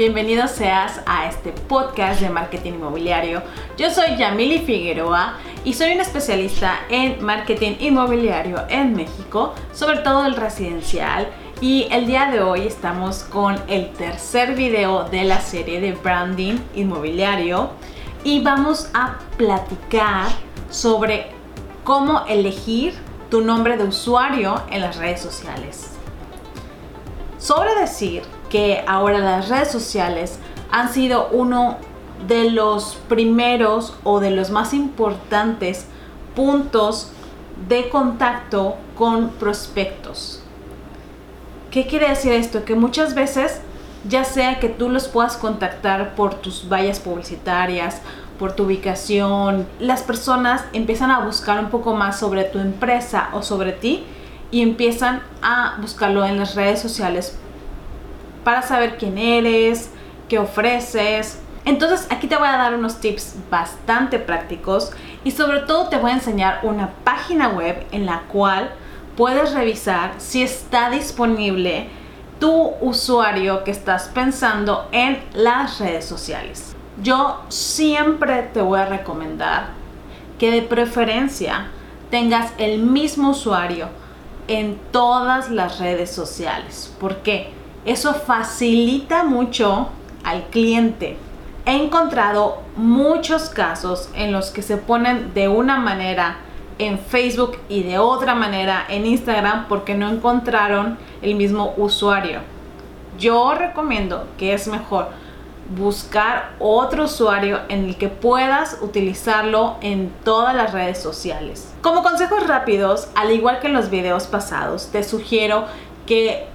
bienvenido seas a este podcast de marketing inmobiliario. Yo soy Yamili Figueroa y soy una especialista en marketing inmobiliario en México, sobre todo el residencial. Y el día de hoy estamos con el tercer video de la serie de branding inmobiliario y vamos a platicar sobre cómo elegir tu nombre de usuario en las redes sociales. Sobre decir que ahora las redes sociales han sido uno de los primeros o de los más importantes puntos de contacto con prospectos. ¿Qué quiere decir esto? Que muchas veces, ya sea que tú los puedas contactar por tus vallas publicitarias, por tu ubicación, las personas empiezan a buscar un poco más sobre tu empresa o sobre ti y empiezan a buscarlo en las redes sociales para saber quién eres, qué ofreces. Entonces aquí te voy a dar unos tips bastante prácticos y sobre todo te voy a enseñar una página web en la cual puedes revisar si está disponible tu usuario que estás pensando en las redes sociales. Yo siempre te voy a recomendar que de preferencia tengas el mismo usuario en todas las redes sociales. ¿Por qué? Eso facilita mucho al cliente. He encontrado muchos casos en los que se ponen de una manera en Facebook y de otra manera en Instagram porque no encontraron el mismo usuario. Yo recomiendo que es mejor buscar otro usuario en el que puedas utilizarlo en todas las redes sociales. Como consejos rápidos, al igual que en los videos pasados, te sugiero que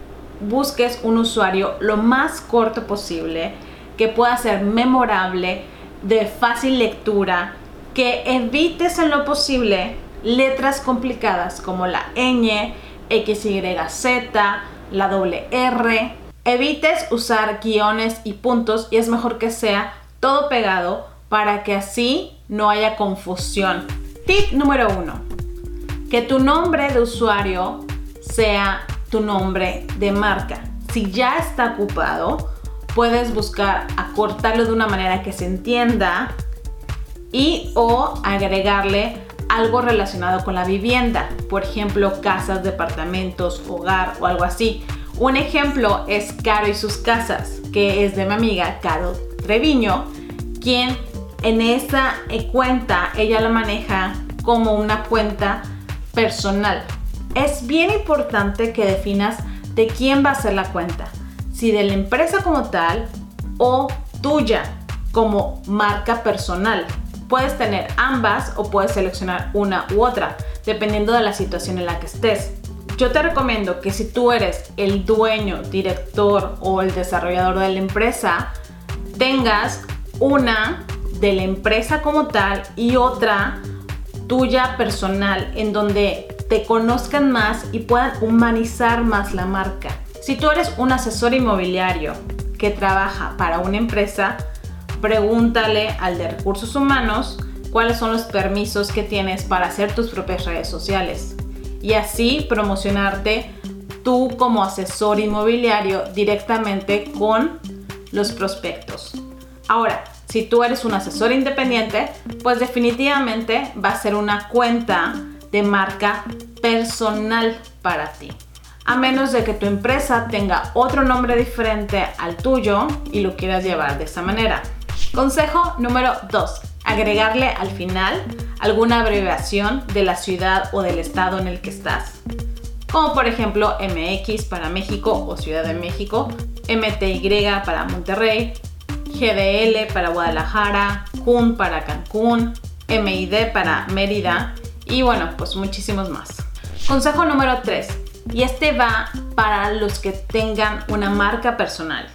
busques un usuario lo más corto posible, que pueda ser memorable, de fácil lectura, que evites en lo posible letras complicadas como la ñ, XYZ, la doble R. Evites usar guiones y puntos y es mejor que sea todo pegado para que así no haya confusión. Tip número uno. Que tu nombre de usuario sea nombre de marca. Si ya está ocupado, puedes buscar acortarlo de una manera que se entienda y o agregarle algo relacionado con la vivienda, por ejemplo, casas, departamentos, hogar o algo así. Un ejemplo es Caro y sus casas, que es de mi amiga Caro Treviño, quien en esa cuenta ella la maneja como una cuenta personal es bien importante que definas de quién va a ser la cuenta, si de la empresa como tal o tuya como marca personal. Puedes tener ambas o puedes seleccionar una u otra, dependiendo de la situación en la que estés. Yo te recomiendo que si tú eres el dueño, director o el desarrollador de la empresa, tengas una de la empresa como tal y otra tuya personal en donde te conozcan más y puedan humanizar más la marca. Si tú eres un asesor inmobiliario que trabaja para una empresa, pregúntale al de recursos humanos cuáles son los permisos que tienes para hacer tus propias redes sociales y así promocionarte tú como asesor inmobiliario directamente con los prospectos. Ahora, si tú eres un asesor independiente, pues definitivamente va a ser una cuenta de marca personal para ti. A menos de que tu empresa tenga otro nombre diferente al tuyo y lo quieras llevar de esa manera. Consejo número 2. Agregarle al final alguna abreviación de la ciudad o del estado en el que estás. Como por ejemplo MX para México o Ciudad de México, MTY para Monterrey, GDL para Guadalajara, CUN para Cancún, MID para Mérida y bueno, pues muchísimos más. Consejo número 3. Y este va para los que tengan una marca personal.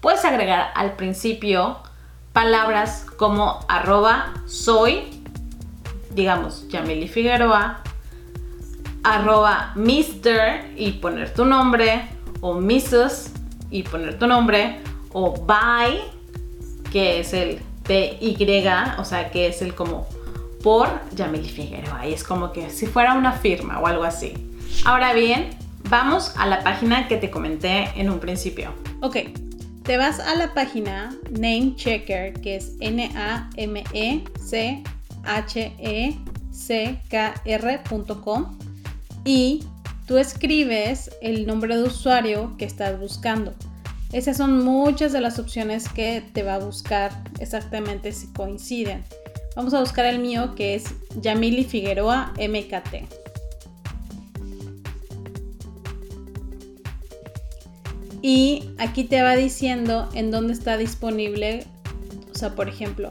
Puedes agregar al principio palabras como arroba soy, digamos, Yamili Figueroa, arroba mister y poner tu nombre, o Mrs. y poner tu nombre, o by, que es el PY, o sea, que es el como por Yamili Figueroa. Y es como que si fuera una firma o algo así. Ahora bien, vamos a la página que te comenté en un principio. Ok, te vas a la página Name Checker, que es N-A-M-E-C-H-E-C-K-R.com y tú escribes el nombre de usuario que estás buscando. Esas son muchas de las opciones que te va a buscar exactamente si coinciden. Vamos a buscar el mío que es Yamili Figueroa MKT. Y aquí te va diciendo en dónde está disponible. O sea, por ejemplo,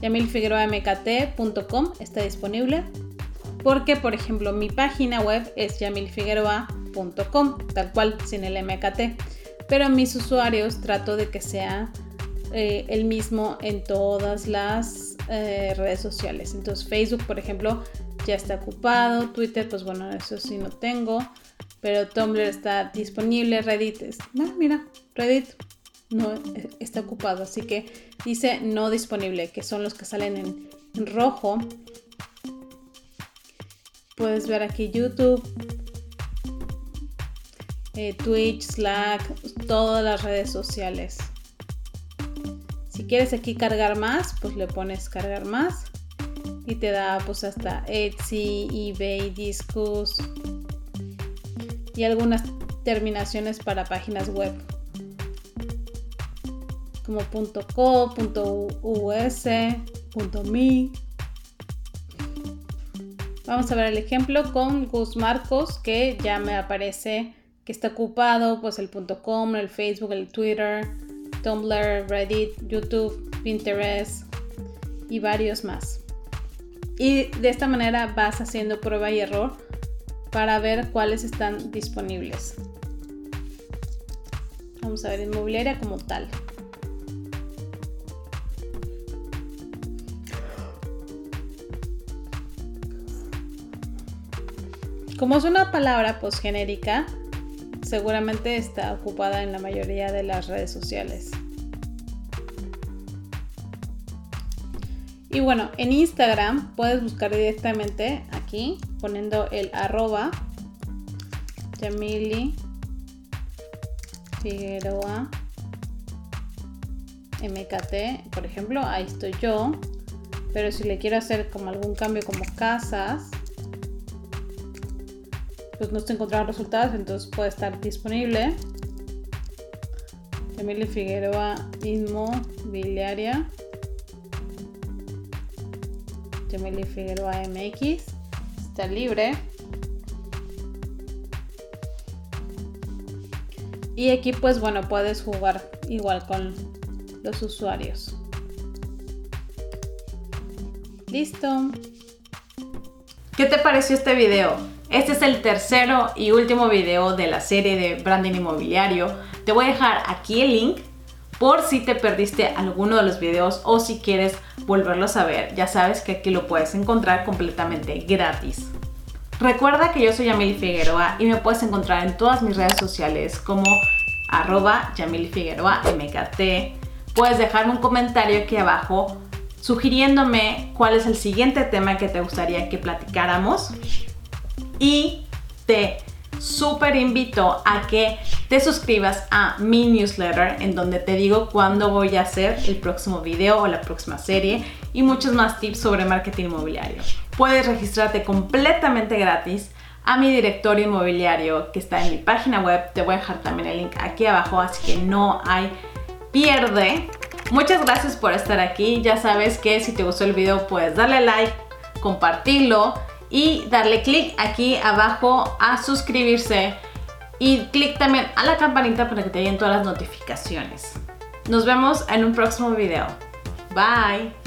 yamilfigueroamkt.com está disponible. Porque, por ejemplo, mi página web es yamilfigueroa.com, tal cual, sin el MKT pero mis usuarios trato de que sea eh, el mismo en todas las eh, redes sociales. Entonces Facebook, por ejemplo, ya está ocupado, Twitter, pues bueno, eso sí no tengo, pero Tumblr está disponible, Reddit, es, ah, mira, Reddit no eh, está ocupado, así que dice no disponible, que son los que salen en rojo. Puedes ver aquí YouTube, eh, Twitch, Slack, todas las redes sociales. Quieres aquí cargar más, pues le pones cargar más y te da pues hasta Etsy, eBay, Discus y algunas terminaciones para páginas web como .co, .us, .me. Vamos a ver el ejemplo con Gus Marcos que ya me aparece que está ocupado, pues el .com, el Facebook, el Twitter, Tumblr, Reddit, YouTube, Pinterest y varios más. Y de esta manera vas haciendo prueba y error para ver cuáles están disponibles. Vamos a ver inmobiliaria como tal. Como es una palabra pues genérica, seguramente está ocupada en la mayoría de las redes sociales. Y bueno, en Instagram puedes buscar directamente aquí poniendo el arroba Yamili Figueroa MKT, por ejemplo, ahí estoy yo. Pero si le quiero hacer como algún cambio como casas, pues no estoy encontrando resultados, entonces puede estar disponible. Emily Figueroa Inmobiliaria. Emily Figueroa MX. Está libre. Y aquí pues bueno, puedes jugar igual con los usuarios. Listo. ¿Qué te pareció este video? Este es el tercero y último video de la serie de branding inmobiliario. Te voy a dejar aquí el link por si te perdiste alguno de los videos o si quieres volverlos a ver. Ya sabes que aquí lo puedes encontrar completamente gratis. Recuerda que yo soy Yamili Figueroa y me puedes encontrar en todas mis redes sociales como arroba Yamili Figueroa MKT. Puedes dejarme un comentario aquí abajo sugiriéndome cuál es el siguiente tema que te gustaría que platicáramos y te súper invito a que te suscribas a mi newsletter en donde te digo cuándo voy a hacer el próximo video o la próxima serie y muchos más tips sobre marketing inmobiliario. Puedes registrarte completamente gratis a mi directorio inmobiliario que está en mi página web. Te voy a dejar también el link aquí abajo, así que no hay pierde. Muchas gracias por estar aquí. Ya sabes que si te gustó el video puedes darle like, compartirlo y darle clic aquí abajo a suscribirse y clic también a la campanita para que te lleguen todas las notificaciones. Nos vemos en un próximo video. Bye.